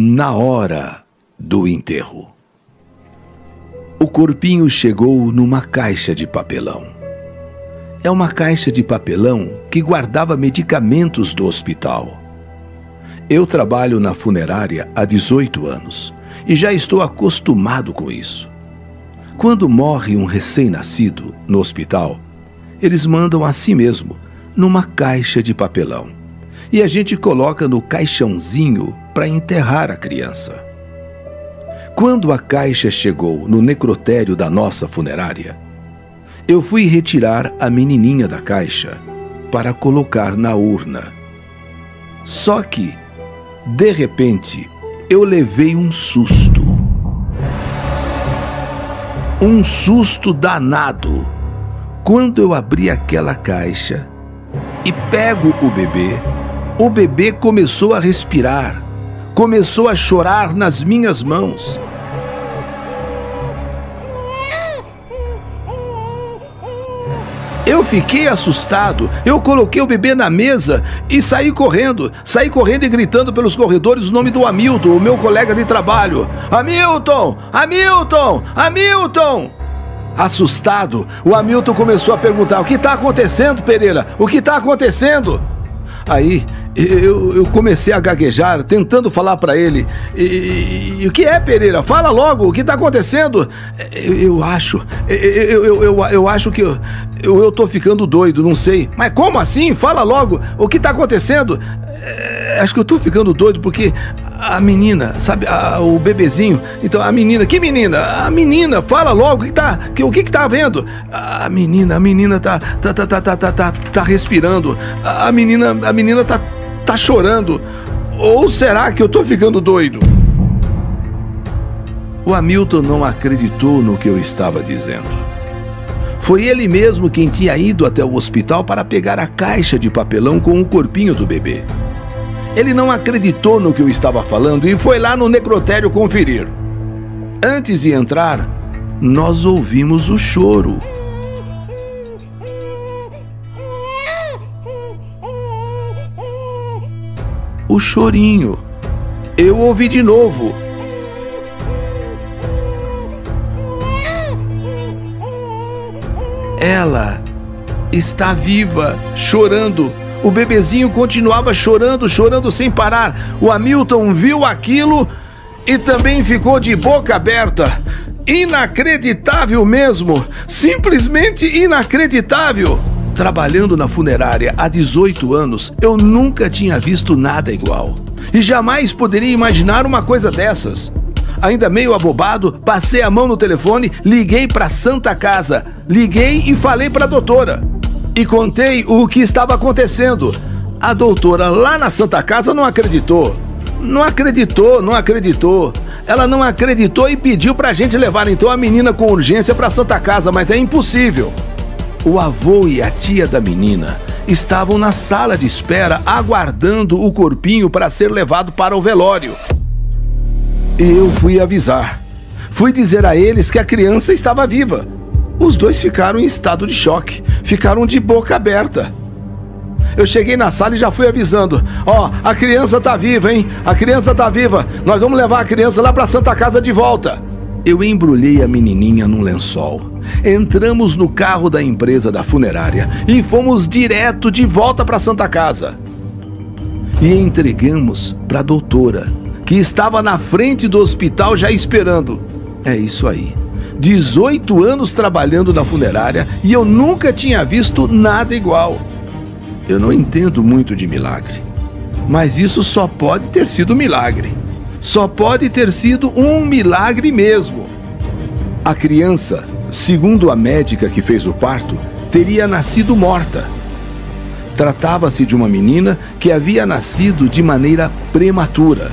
na hora do enterro. O corpinho chegou numa caixa de papelão. É uma caixa de papelão que guardava medicamentos do hospital. Eu trabalho na funerária há 18 anos e já estou acostumado com isso. Quando morre um recém-nascido no hospital, eles mandam a si mesmo numa caixa de papelão e a gente coloca no caixãozinho para enterrar a criança. Quando a caixa chegou no necrotério da nossa funerária, eu fui retirar a menininha da caixa para colocar na urna. Só que, de repente, eu levei um susto. Um susto danado. Quando eu abri aquela caixa e pego o bebê, o bebê começou a respirar, começou a chorar nas minhas mãos. Eu fiquei assustado. Eu coloquei o bebê na mesa e saí correndo. Saí correndo e gritando pelos corredores o nome do Hamilton, o meu colega de trabalho. Hamilton! Hamilton! Hamilton! Assustado, o Hamilton começou a perguntar: O que está acontecendo, Pereira? O que está acontecendo? Aí eu, eu, comecei a gaguejar, tentando falar para ele. E, o que é, Pereira? Fala logo, o que tá acontecendo? Eu, eu acho, eu, eu, eu, eu, acho que eu, eu, eu tô ficando doido, não sei. Mas como assim? Fala logo, o que tá acontecendo? É, acho que eu tô ficando doido porque a menina, sabe, a, o bebezinho. Então, a menina, que menina? A menina, fala logo, que tá, que, o que que tá vendo? A menina, a menina tá, tá, tá, tá, tá, tá, tá, tá respirando. A menina, a menina tá, tá chorando. Ou será que eu tô ficando doido? O Hamilton não acreditou no que eu estava dizendo. Foi ele mesmo quem tinha ido até o hospital para pegar a caixa de papelão com o corpinho do bebê. Ele não acreditou no que eu estava falando e foi lá no necrotério conferir. Antes de entrar, nós ouvimos o choro. O chorinho. Eu ouvi de novo. Ela está viva, chorando o bebezinho continuava chorando, chorando sem parar. O Hamilton viu aquilo e também ficou de boca aberta. Inacreditável mesmo! Simplesmente inacreditável! Trabalhando na funerária há 18 anos, eu nunca tinha visto nada igual. E jamais poderia imaginar uma coisa dessas. Ainda meio abobado, passei a mão no telefone, liguei para Santa Casa, liguei e falei para a doutora e contei o que estava acontecendo. A doutora lá na Santa Casa não acreditou. Não acreditou, não acreditou. Ela não acreditou e pediu pra gente levar então a menina com urgência pra Santa Casa, mas é impossível. O avô e a tia da menina estavam na sala de espera aguardando o corpinho para ser levado para o velório. Eu fui avisar. Fui dizer a eles que a criança estava viva. Os dois ficaram em estado de choque, ficaram de boca aberta. Eu cheguei na sala e já fui avisando: Ó, oh, a criança tá viva, hein? A criança tá viva. Nós vamos levar a criança lá pra Santa Casa de volta. Eu embrulhei a menininha num lençol. Entramos no carro da empresa da funerária e fomos direto de volta para Santa Casa. E entregamos para a doutora, que estava na frente do hospital já esperando. É isso aí. 18 anos trabalhando na funerária e eu nunca tinha visto nada igual. Eu não entendo muito de milagre, mas isso só pode ter sido milagre. Só pode ter sido um milagre mesmo. A criança, segundo a médica que fez o parto, teria nascido morta. Tratava-se de uma menina que havia nascido de maneira prematura.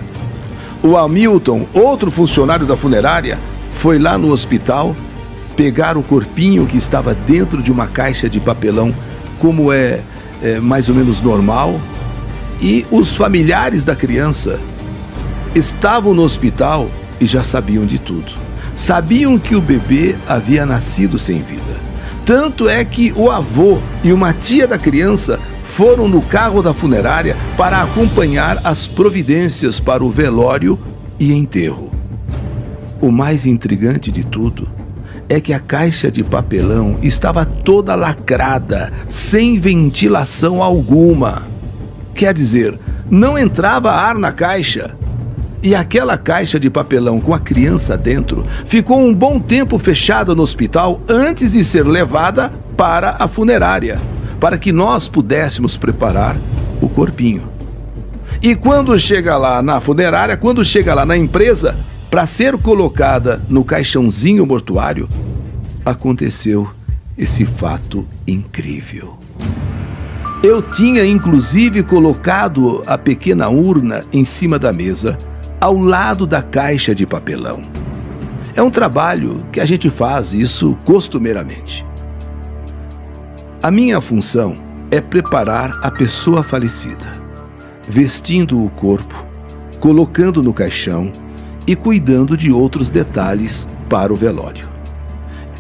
O Hamilton, outro funcionário da funerária, foi lá no hospital pegar o corpinho que estava dentro de uma caixa de papelão, como é, é mais ou menos normal, e os familiares da criança estavam no hospital e já sabiam de tudo. Sabiam que o bebê havia nascido sem vida. Tanto é que o avô e uma tia da criança foram no carro da funerária para acompanhar as providências para o velório e enterro. O mais intrigante de tudo é que a caixa de papelão estava toda lacrada, sem ventilação alguma. Quer dizer, não entrava ar na caixa. E aquela caixa de papelão com a criança dentro ficou um bom tempo fechada no hospital antes de ser levada para a funerária, para que nós pudéssemos preparar o corpinho. E quando chega lá na funerária, quando chega lá na empresa, para ser colocada no caixãozinho mortuário, aconteceu esse fato incrível. Eu tinha inclusive colocado a pequena urna em cima da mesa ao lado da caixa de papelão. É um trabalho que a gente faz isso costumeiramente. A minha função é preparar a pessoa falecida, vestindo o corpo, colocando no caixão e cuidando de outros detalhes para o velório.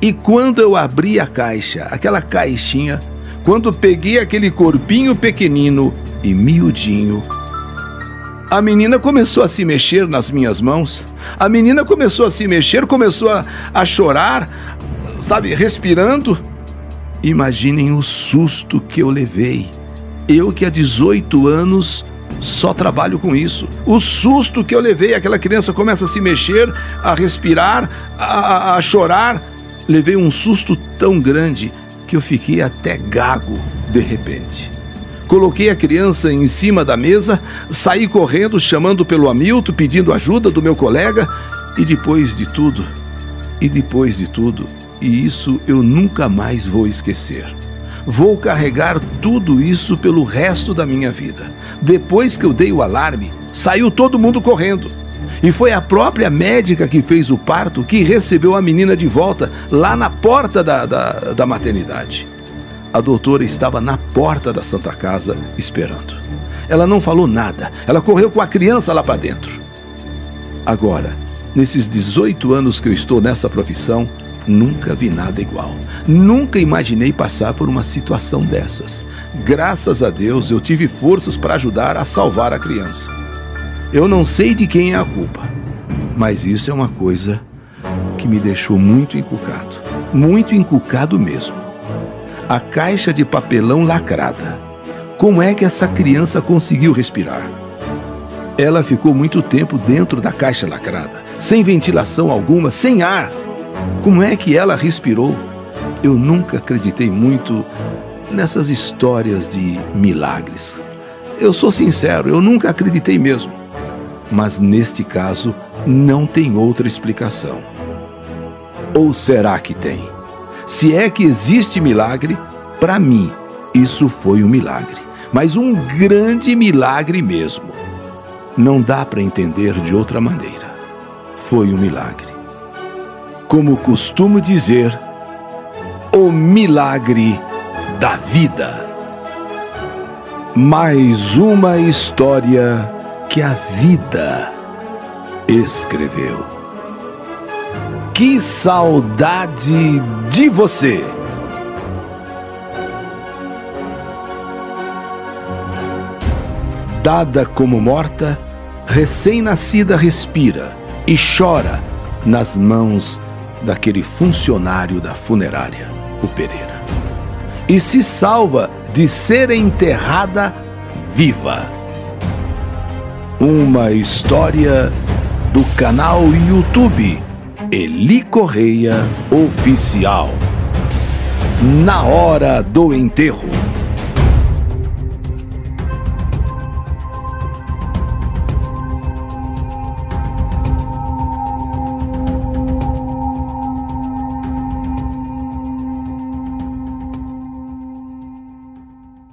E quando eu abri a caixa, aquela caixinha, quando peguei aquele corpinho pequenino e miudinho, a menina começou a se mexer nas minhas mãos. A menina começou a se mexer, começou a, a chorar, sabe, respirando. Imaginem o susto que eu levei. Eu que há 18 anos só trabalho com isso. O susto que eu levei, aquela criança começa a se mexer, a respirar, a, a, chorar. Levei um susto tão grande que eu fiquei até gago de repente. Coloquei a criança em cima da mesa, saí correndo, chamando pelo Hamilton, pedindo ajuda do meu colega, e depois de tudo, e depois de tudo, e isso eu nunca mais vou esquecer. Vou carregar tudo isso pelo resto da minha vida. Depois que eu dei o alarme, saiu todo mundo correndo. E foi a própria médica que fez o parto que recebeu a menina de volta lá na porta da, da, da maternidade a doutora estava na porta da Santa Casa esperando. Ela não falou nada, ela correu com a criança lá para dentro. Agora, nesses 18 anos que eu estou nessa profissão, nunca vi nada igual. Nunca imaginei passar por uma situação dessas. Graças a Deus eu tive forças para ajudar a salvar a criança. Eu não sei de quem é a culpa, mas isso é uma coisa que me deixou muito encucado. Muito encucado mesmo a caixa de papelão lacrada. Como é que essa criança conseguiu respirar? Ela ficou muito tempo dentro da caixa lacrada, sem ventilação alguma, sem ar. Como é que ela respirou? Eu nunca acreditei muito nessas histórias de milagres. Eu sou sincero, eu nunca acreditei mesmo. Mas neste caso, não tem outra explicação. Ou será que tem? Se é que existe milagre, para mim, isso foi um milagre. Mas um grande milagre mesmo. Não dá para entender de outra maneira. Foi um milagre. Como costumo dizer, o milagre da vida. Mais uma história que a vida escreveu. Que saudade de você! Dada como morta, recém-nascida respira e chora nas mãos daquele funcionário da funerária, o Pereira. E se salva de ser enterrada viva. Uma história do canal YouTube Eli Correia Oficial. Na hora do enterro.